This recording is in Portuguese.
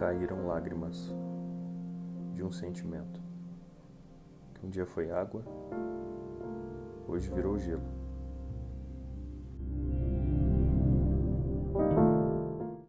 caíram lágrimas de um sentimento que um dia foi água, hoje virou gelo.